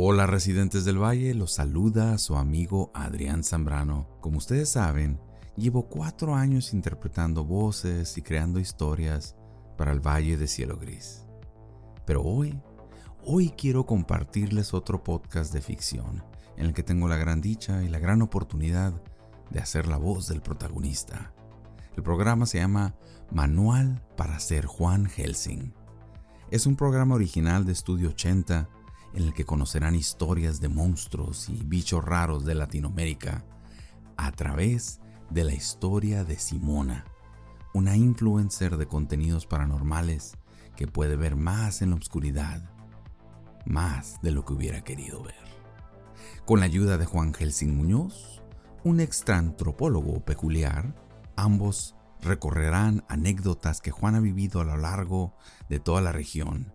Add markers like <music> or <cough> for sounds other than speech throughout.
Hola residentes del Valle, los saluda su amigo Adrián Zambrano. Como ustedes saben, llevo cuatro años interpretando voces y creando historias para el Valle de Cielo Gris. Pero hoy, hoy quiero compartirles otro podcast de ficción en el que tengo la gran dicha y la gran oportunidad de hacer la voz del protagonista. El programa se llama Manual para ser Juan Helsing. Es un programa original de Estudio 80 en el que conocerán historias de monstruos y bichos raros de Latinoamérica a través de la historia de Simona, una influencer de contenidos paranormales que puede ver más en la oscuridad, más de lo que hubiera querido ver. Con la ayuda de Juan Helsing Muñoz, un extraantropólogo peculiar, ambos recorrerán anécdotas que Juan ha vivido a lo largo de toda la región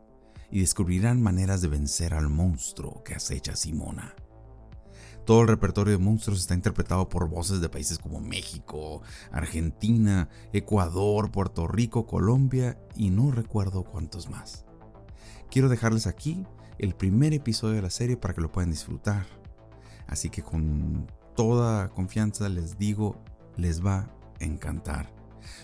y descubrirán maneras de vencer al monstruo que acecha Simona. Todo el repertorio de monstruos está interpretado por voces de países como México, Argentina, Ecuador, Puerto Rico, Colombia y no recuerdo cuántos más. Quiero dejarles aquí el primer episodio de la serie para que lo puedan disfrutar. Así que con toda confianza les digo, les va a encantar.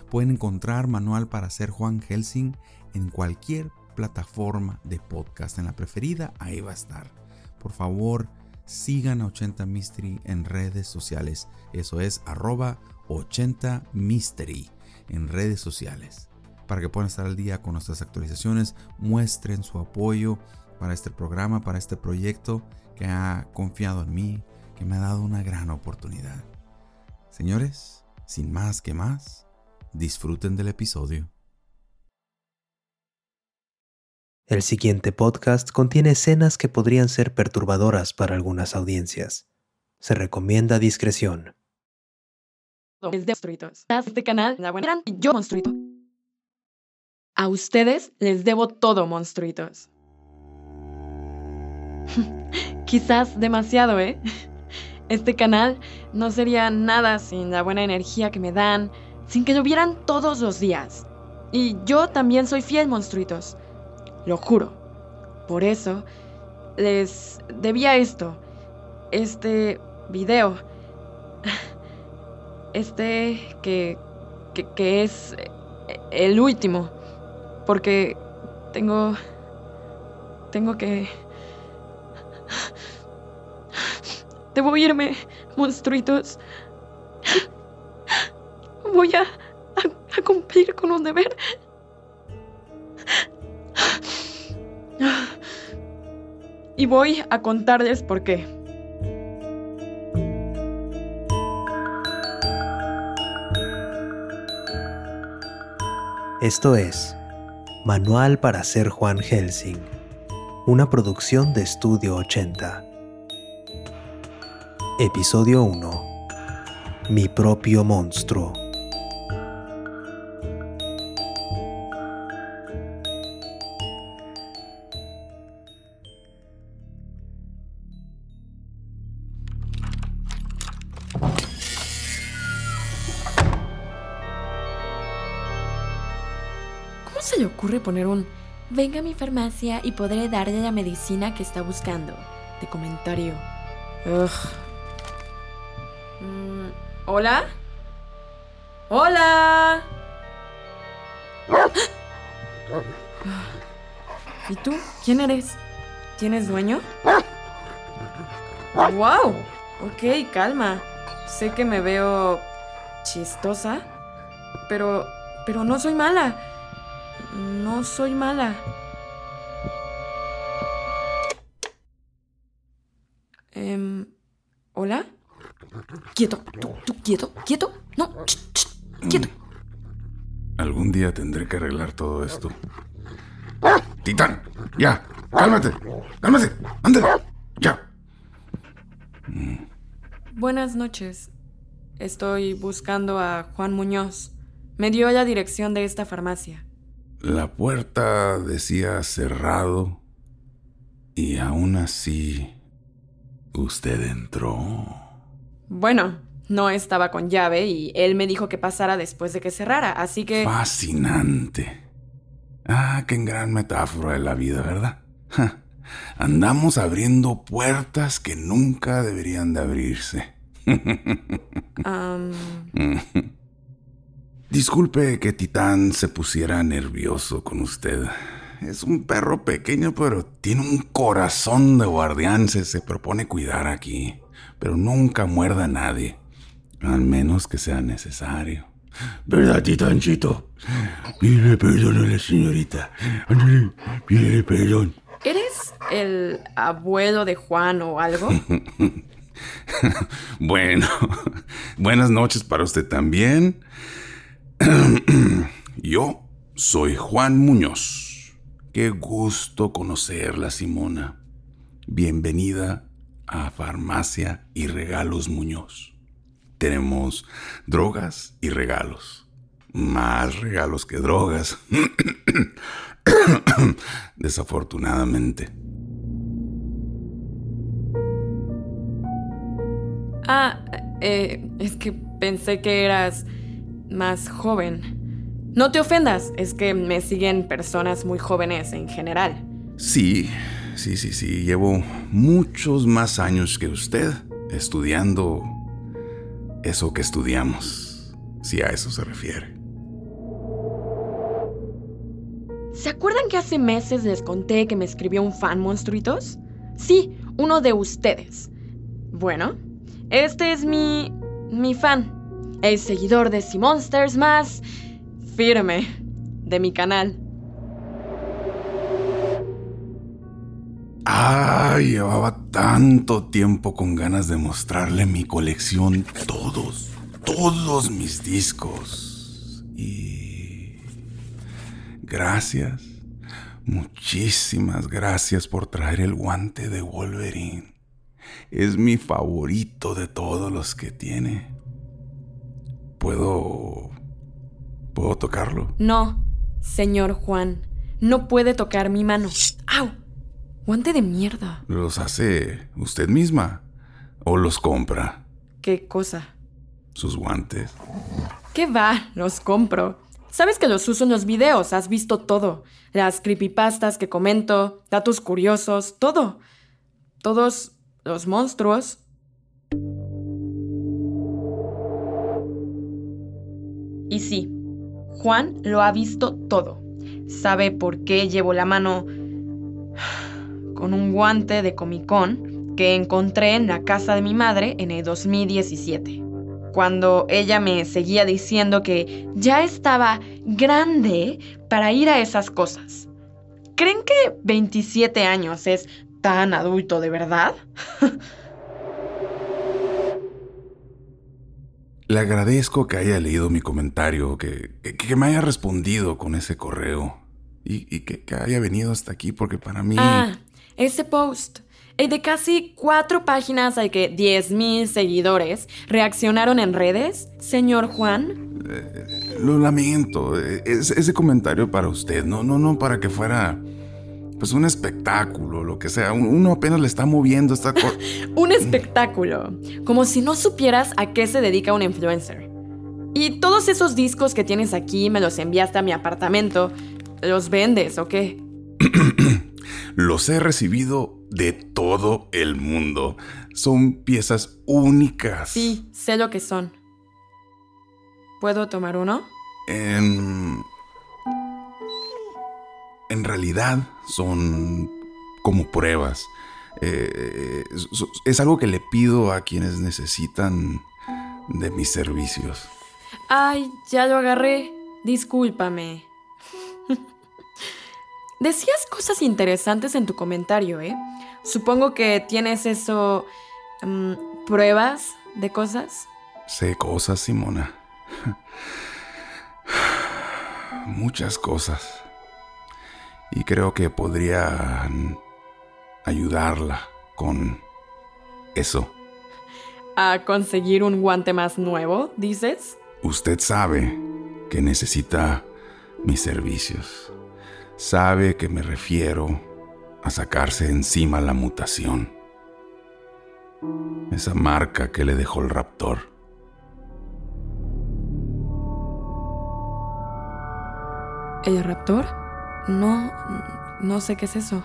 Pueden encontrar manual para ser Juan Helsing en cualquier plataforma de podcast. En la preferida, ahí va a estar. Por favor, sigan a 80 Mystery en redes sociales. Eso es arroba 80 Mystery en redes sociales. Para que puedan estar al día con nuestras actualizaciones, muestren su apoyo para este programa, para este proyecto que ha confiado en mí, que me ha dado una gran oportunidad. Señores, sin más que más, disfruten del episodio. El siguiente podcast contiene escenas que podrían ser perturbadoras para algunas audiencias. Se recomienda discreción. Este canal, y yo monstruito. A ustedes les debo todo, monstruitos. <laughs> Quizás demasiado, ¿eh? <laughs> Este canal no sería nada sin la buena energía que me dan, sin que llovieran todos los días. Y yo también soy fiel, monstruitos lo juro. Por eso les debía esto, este video, <laughs> este que, que, es el último, porque tengo, tengo que... <laughs> Debo irme, monstruitos. <laughs> Voy a, a cumplir con un deber. Y voy a contarles por qué. Esto es Manual para ser Juan Helsing, una producción de Estudio 80. Episodio 1. Mi propio monstruo. Se le ocurre poner un venga a mi farmacia y podré darle la medicina que está buscando? De comentario. Mm, ¿Hola? ¡Hola! <gasps> ¿Y tú? ¿Quién eres? ¿Tienes dueño? ¡Wow! Ok, calma. Sé que me veo chistosa, pero pero no soy mala. No soy mala. Eh, ¿Hola? Quieto, tú, tú, quieto, quieto. No, quieto. Algún día tendré que arreglar todo esto. Titán, ya, cálmate, cálmate, ándale, ya. Buenas noches. Estoy buscando a Juan Muñoz. Me dio la dirección de esta farmacia. La puerta decía cerrado y aún así usted entró. Bueno, no estaba con llave y él me dijo que pasara después de que cerrara, así que... Fascinante. Ah, qué gran metáfora de la vida, ¿verdad? Andamos abriendo puertas que nunca deberían de abrirse. <laughs> Am, Disculpe que Titán se pusiera nervioso con usted. Es un perro pequeño, pero tiene un corazón de guardián. Se, se propone cuidar aquí, pero nunca muerda a nadie, al menos que sea necesario. ¿Verdad, Titancito? Pide perdón a la señorita. Ándale, pide perdón. ¿Eres el abuelo de Juan o algo? <laughs> Bueno, buenas noches para usted también. <clears throat> Yo soy Juan Muñoz. Qué gusto conocerla, Simona. Bienvenida a Farmacia y Regalos Muñoz. Tenemos drogas y regalos. Más regalos que drogas. <clears throat> Desafortunadamente. Ah, eh, es que pensé que eras más joven. No te ofendas, es que me siguen personas muy jóvenes en general. Sí, sí, sí, sí. Llevo muchos más años que usted estudiando eso que estudiamos, si a eso se refiere. ¿Se acuerdan que hace meses les conté que me escribió un fan, monstruitos? Sí, uno de ustedes. Bueno, este es mi. mi fan. El seguidor de Sea Monsters más. firme de mi canal. Ay, llevaba tanto tiempo con ganas de mostrarle mi colección, todos, todos mis discos. Y... Gracias, muchísimas gracias por traer el guante de Wolverine. Es mi favorito de todos los que tiene. ¿Puedo... ¿Puedo tocarlo? No, señor Juan. No puede tocar mi mano. ¡Au! Guante de mierda. ¿Los hace usted misma? ¿O los compra? ¿Qué cosa? Sus guantes. ¿Qué va? Los compro. Sabes que los uso en los videos, has visto todo. Las creepypastas que comento, datos curiosos, todo. Todos los monstruos. Y sí, Juan lo ha visto todo. Sabe por qué llevo la mano con un guante de Comic Con que encontré en la casa de mi madre en el 2017. Cuando ella me seguía diciendo que ya estaba grande para ir a esas cosas. ¿Creen que 27 años es tan adulto de verdad? <laughs> Le agradezco que haya leído mi comentario, que, que, que me haya respondido con ese correo y, y que, que haya venido hasta aquí porque para mí... Ah, ese post. El de casi cuatro páginas al que 10.000 seguidores reaccionaron en redes, señor Juan. Lo lamento. Es, ese comentario para usted, no, no, no para que fuera pues un espectáculo, lo que sea. Uno apenas le está moviendo esta cosa. <laughs> Un espectáculo. Como si no supieras a qué se dedica un influencer. Y todos esos discos que tienes aquí me los enviaste a mi apartamento. ¿Los vendes o qué? <clears throat> Los he recibido de todo el mundo. Son piezas únicas. Sí, sé lo que son. ¿Puedo tomar uno? En... En realidad son como pruebas. Eh, es, es algo que le pido a quienes necesitan de mis servicios. Ay, ya lo agarré. Discúlpame. <laughs> Decías cosas interesantes en tu comentario, ¿eh? Supongo que tienes eso... mm, pruebas de cosas. Sé cosas, Simona. <sighs> Muchas cosas. Y creo que podrían ayudarla con eso. ¿A conseguir un guante más nuevo, dices? Usted sabe que necesita mis servicios. Sabe que me refiero a sacarse encima la mutación. Esa marca que le dejó el raptor. ¿El raptor? No, no sé qué es eso.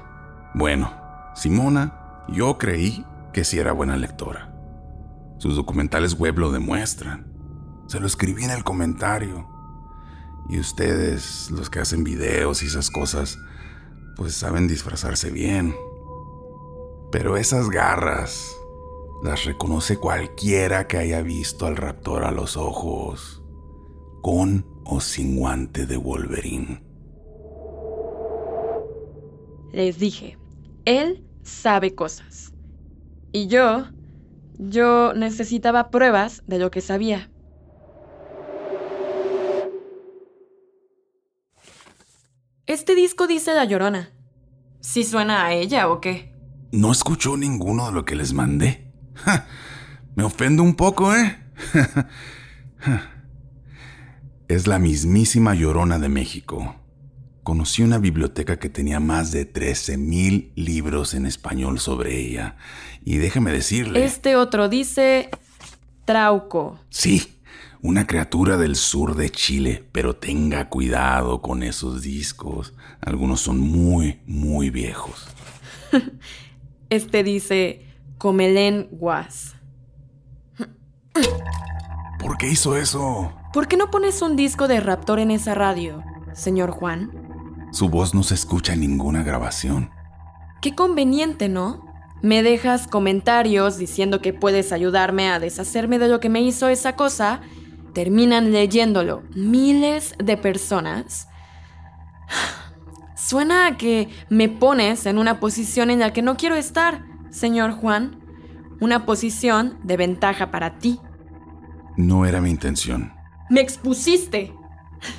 Bueno, Simona, yo creí que sí era buena lectora. Sus documentales web lo demuestran. Se lo escribí en el comentario. Y ustedes, los que hacen videos y esas cosas, pues saben disfrazarse bien. Pero esas garras las reconoce cualquiera que haya visto al raptor a los ojos, con o sin guante de Wolverine. Les dije, él sabe cosas. Y yo, yo necesitaba pruebas de lo que sabía. Este disco dice La Llorona. ¿Sí suena a ella o qué? No escuchó ninguno de lo que les mandé. Me ofendo un poco, ¿eh? es la mismísima Llorona de México. Conocí una biblioteca que tenía más de 13.000 libros en español sobre ella. Y déjeme decirle... Este otro dice Trauco. Sí, una criatura del sur de Chile, pero tenga cuidado con esos discos. Algunos son muy, muy viejos. <laughs> este dice Comelén Guas. ¿Por qué hizo eso? ¿Por qué no pones un disco de Raptor en esa radio, señor Juan? Su voz no se escucha en ninguna grabación. Qué conveniente, ¿no? Me dejas comentarios diciendo que puedes ayudarme a deshacerme de lo que me hizo esa cosa terminan leyéndolo miles de personas, <sighs> suena a que me pones en una posición en la que no quiero estar, señor Juan. Una posición de ventaja para ti. No era mi intención. Me expusiste.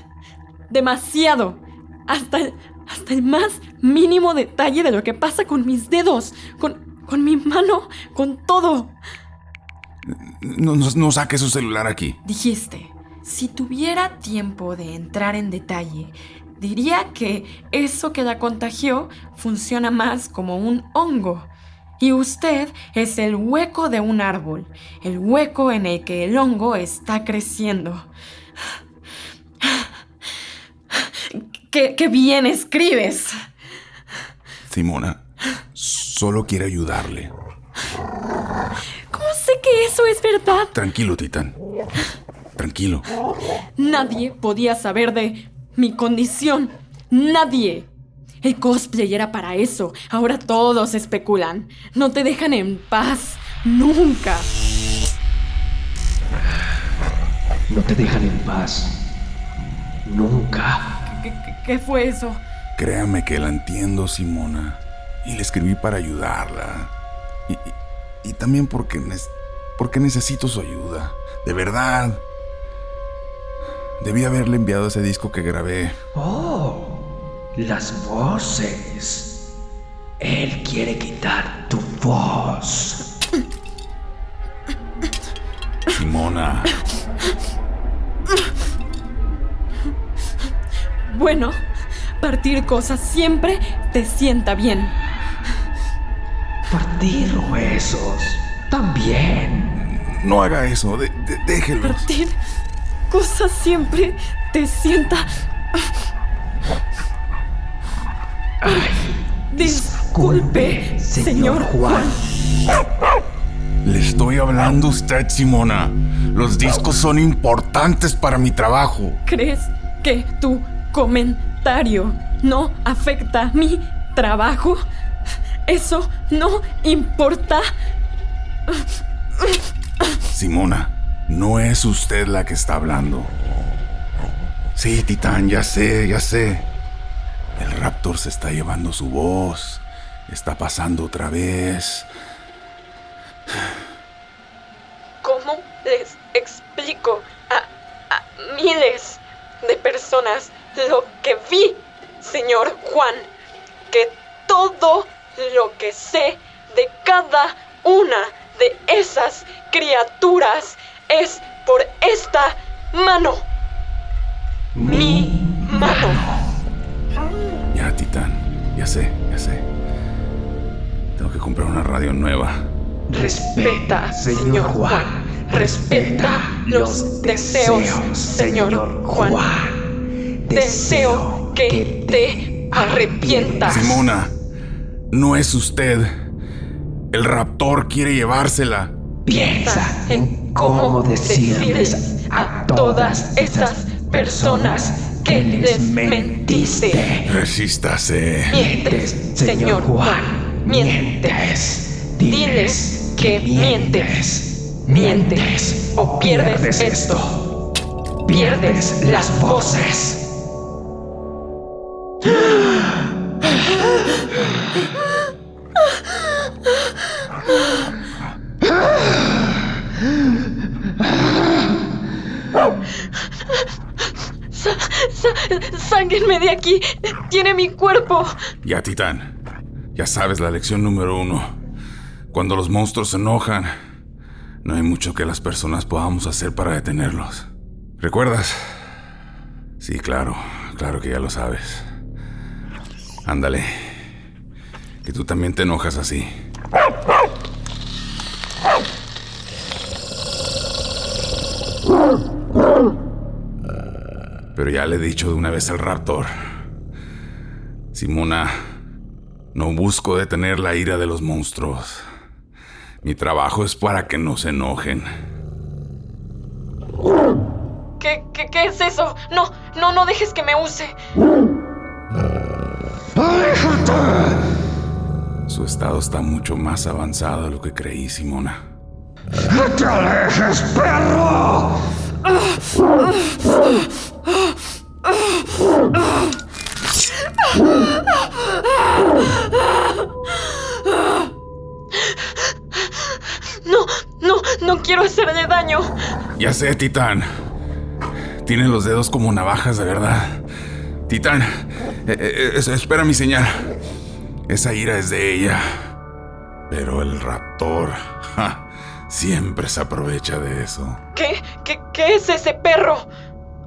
<laughs> Demasiado. Hasta el, hasta el más mínimo detalle de lo que pasa con mis dedos, con, con mi mano, con todo. No, saque su celular aquí. Dijiste, si tuviera tiempo de entrar en detalle, diría que eso que la contagió funciona más como un hongo. Y usted es el hueco de un árbol, el hueco en el que el hongo está creciendo. ¡Qué, qué bien escribes! Simona, solo quiere ayudarle sé que eso es verdad. Tranquilo, Titán. Tranquilo. Nadie podía saber de mi condición. Nadie. El cosplay era para eso. Ahora todos especulan. No te dejan en paz. Nunca. No te dejan en paz. Nunca. ¿Qué, fue eso? Créame que la entiendo, Simona. Y le escribí para ayudarla. Y, y también porque, porque necesito su ayuda. De verdad. Debí haberle enviado ese disco que grabé. Oh, las voces. Él quiere quitar tu voz. Simona. Bueno, partir cosas siempre te sienta bien. Partir huesos. También. No haga eso. déjelo. Partir cosas siempre te sienta. disculpe, señor Juan. Le estoy hablando a usted, Simona. Los discos son importantes para mi trabajo. ¿Crees que tu comentario no afecta mi trabajo? Eso no importa. Simona, no es usted la que está hablando. Sí, Titán, ya sé, ya sé. El raptor se está llevando su voz. Está pasando otra vez. ¿Cómo les explico a, a miles de personas lo que vi, señor Juan? Que todo lo que sé de cada una de esas criaturas es por esta mano. Mi mano. Ya, Titán. Ya sé, ya sé. Tengo que comprar una radio nueva. Respeta, señor Juan. Respeta los deseos, señor Juan. Deseo que te arrepientas. Simona. No es usted. El raptor quiere llevársela. Piensa en cómo decirles a todas esas personas que les mentiste. Resístase. Mientes, señor Juan. Mientes. Diles que mientes. Mientes o pierdes esto. Pierdes las voces. ¡Sáquenme de aquí! ¡Tiene mi cuerpo! Ya, Titán. Ya sabes la lección número uno. Cuando los monstruos se enojan, no hay mucho que las personas podamos hacer para detenerlos. ¿Recuerdas? Sí, claro. Claro que ya lo sabes. Ándale. Que tú también te enojas así. Pero ya le he dicho de una vez al raptor. Simona, no busco detener la ira de los monstruos. Mi trabajo es para que no se enojen. ¿Qué, es eso? No, no, no dejes que me use. Su estado está mucho más avanzado de lo que creí, Simona. ¡No te alejes, perro! No, no, no quiero hacerle daño. Ya sé, Titán. Tiene los dedos como navajas, de verdad. Titán, eh, eh, es- espera mi señal. Esa ira es de ella. Pero el raptor ja, siempre se aprovecha de eso. ¿Qué, qué, qué es ese perro?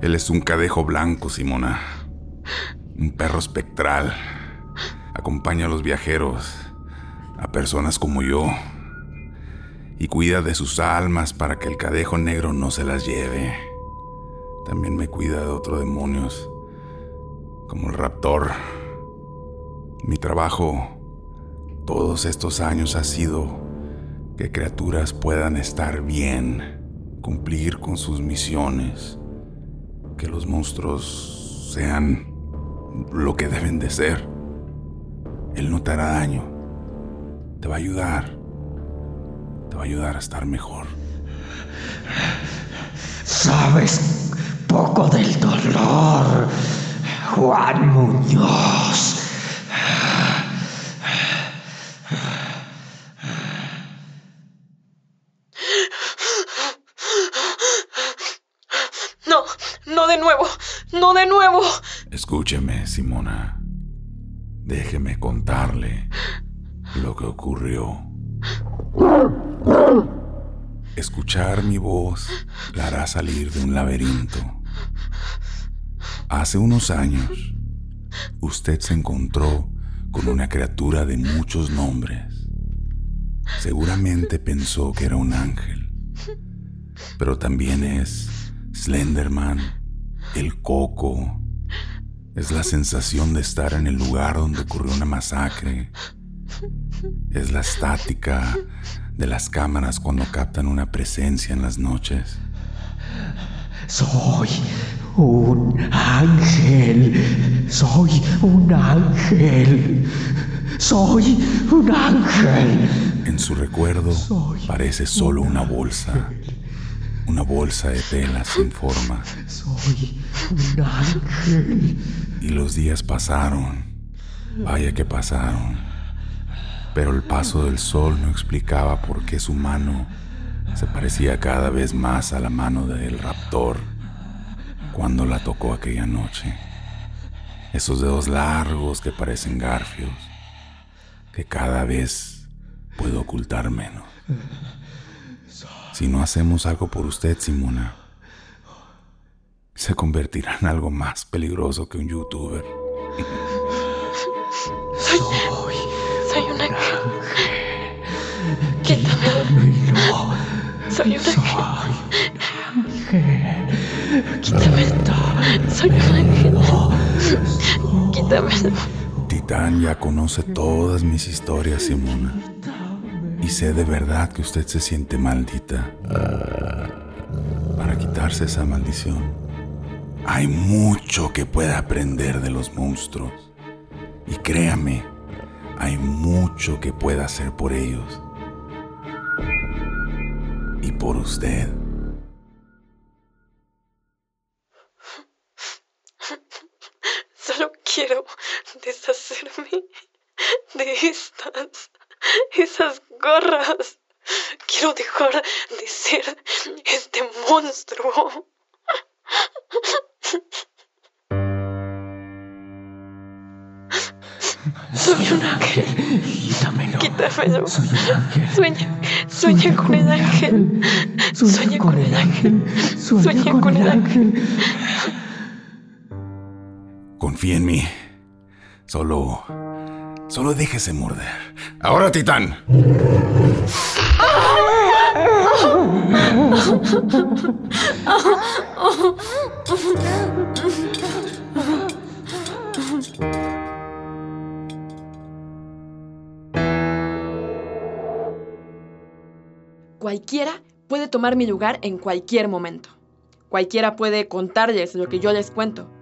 Él es un cadejo blanco, Simona. Un perro espectral. Acompaña a los viajeros, a personas como yo. Y cuida de sus almas para que el cadejo negro no se las lleve. También me cuida de otros demonios, como el raptor. Mi trabajo todos estos años ha sido que criaturas puedan estar bien, cumplir con sus misiones que los monstruos sean lo que deben de ser. Él no te hará daño. Te va a ayudar. Te va a ayudar a estar mejor. Sabes poco del dolor, Juan Muñoz. No, no de nuevo, no de nuevo. Escúcheme, Simona. Déjeme contarle lo que ocurrió. Escuchar mi voz la hará salir de un laberinto. Hace unos años, usted se encontró con una criatura de muchos nombres. Seguramente pensó que era un ángel, pero también es Slenderman, el coco. Es la sensación de estar en el lugar donde ocurrió una masacre. Es la estática de las cámaras cuando captan una presencia en las noches. Soy un ángel. Soy un ángel. Soy un ángel. En su recuerdo Soy parece solo una bolsa. Una bolsa de tela sin forma. Soy un ángel. Y los días pasaron. Vaya que pasaron. Pero el paso del sol no explicaba por qué su mano se parecía cada vez más a la mano del raptor cuando la tocó aquella noche. Esos dedos largos que parecen garfios, que cada vez puedo ocultar menos. Si no hacemos algo por usted, Simona, se convertirá en algo más peligroso que un youtuber. Soy, soy un ángel. Quítame. Soy un ángel. Quítame. Soy un ángel. Quítame. Titán ya conoce todas mis historias, Simona. Y sé de verdad que usted se siente maldita. Para quitarse esa maldición, hay mucho que puede aprender de los monstruos. Y créame, hay mucho que pueda hacer por ellos. Y por usted. Quiero deshacerme de estas, esas gorras. Quiero dejar de ser este monstruo. Soy un ángel. Quítamelo. Quítamelo. Soy un ángel. Sueña, sueña con el ángel. Sueña con el ángel. Sueña con el ángel. Confía en mí. Solo. Solo déjese morder. Ahora, Titán. Cualquiera puede tomar mi lugar en cualquier momento. Cualquiera puede contarles lo que yo les cuento.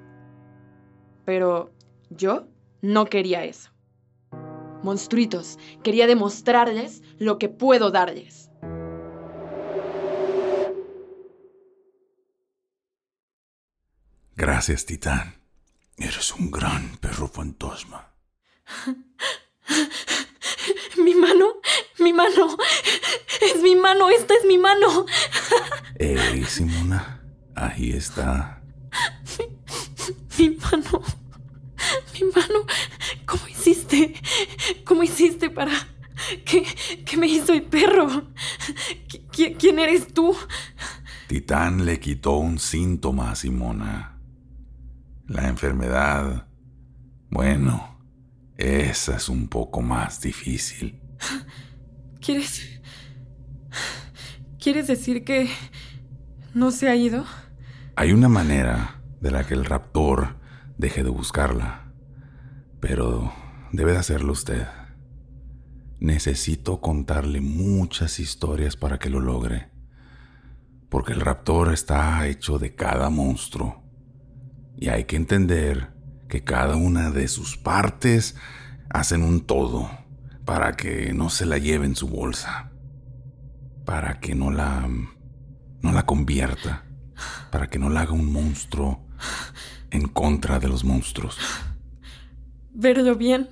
Pero yo no quería eso. Monstruitos, quería demostrarles lo que puedo darles. Gracias, Titán. Eres un gran perro fantasma. <laughs> Mi mano, mi mano, es mi mano, esta es mi mano. Ey, Simona. Ahí está. <laughs> Mi mano, mi mano, ¿cómo hiciste? ¿Cómo hiciste para... ¿Qué, qué me hizo el perro? ¿Qui- qui- ¿Quién eres tú? Titán le quitó un síntoma a Simona. La enfermedad. Bueno, esa es un poco más difícil. ¿Quieres... ¿Quieres decir que no se ha ido? Hay una manera de la que el raptor deje de buscarla, pero debe de hacerlo usted. Necesito contarle muchas historias para que lo logre, porque el raptor está hecho de cada monstruo. Y hay que entender que cada una de sus partes hacen un todo para que no se la lleve en su bolsa, para que no la no la convierta. Para que no la haga un monstruo en contra de los monstruos. Verlo bien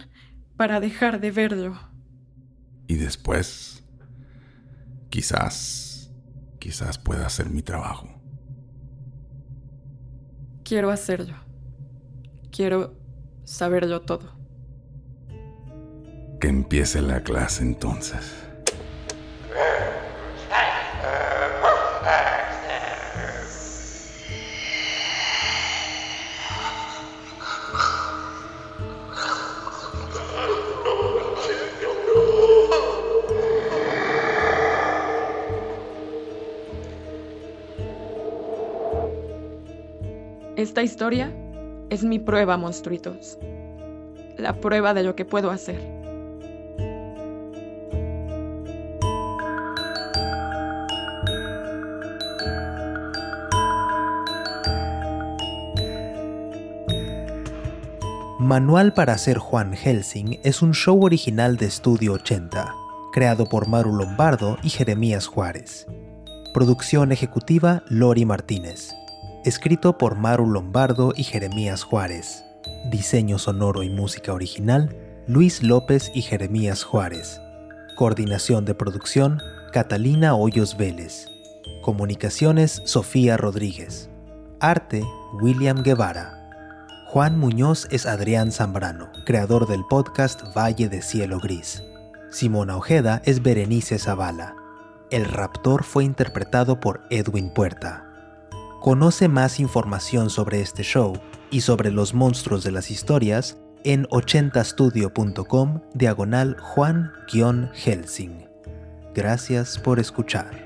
para dejar de verlo. Y después, quizás, quizás pueda hacer mi trabajo. Quiero hacerlo. Quiero saberlo todo. Que empiece la clase entonces. Esta historia es mi prueba, monstruitos. La prueba de lo que puedo hacer. Manual para ser Juan Helsing es un show original de Estudio 80, creado por Maru Lombardo y Jeremías Juárez. Producción ejecutiva Lori Martínez. Escrito por Maru Lombardo y Jeremías Juárez. Diseño sonoro y música original Luis López y Jeremías Juárez. Coordinación de producción Catalina Hoyos Vélez. Comunicaciones Sofía Rodríguez. Arte William Guevara. Juan Muñoz es Adrián Zambrano, creador del podcast Valle de Cielo Gris. Simona Ojeda es Berenice Zavala. El raptor fue interpretado por Edwin Puerta. Conoce más información sobre este show y sobre los monstruos de las historias en 80studio.com diagonal Juan-Helsing. Gracias por escuchar.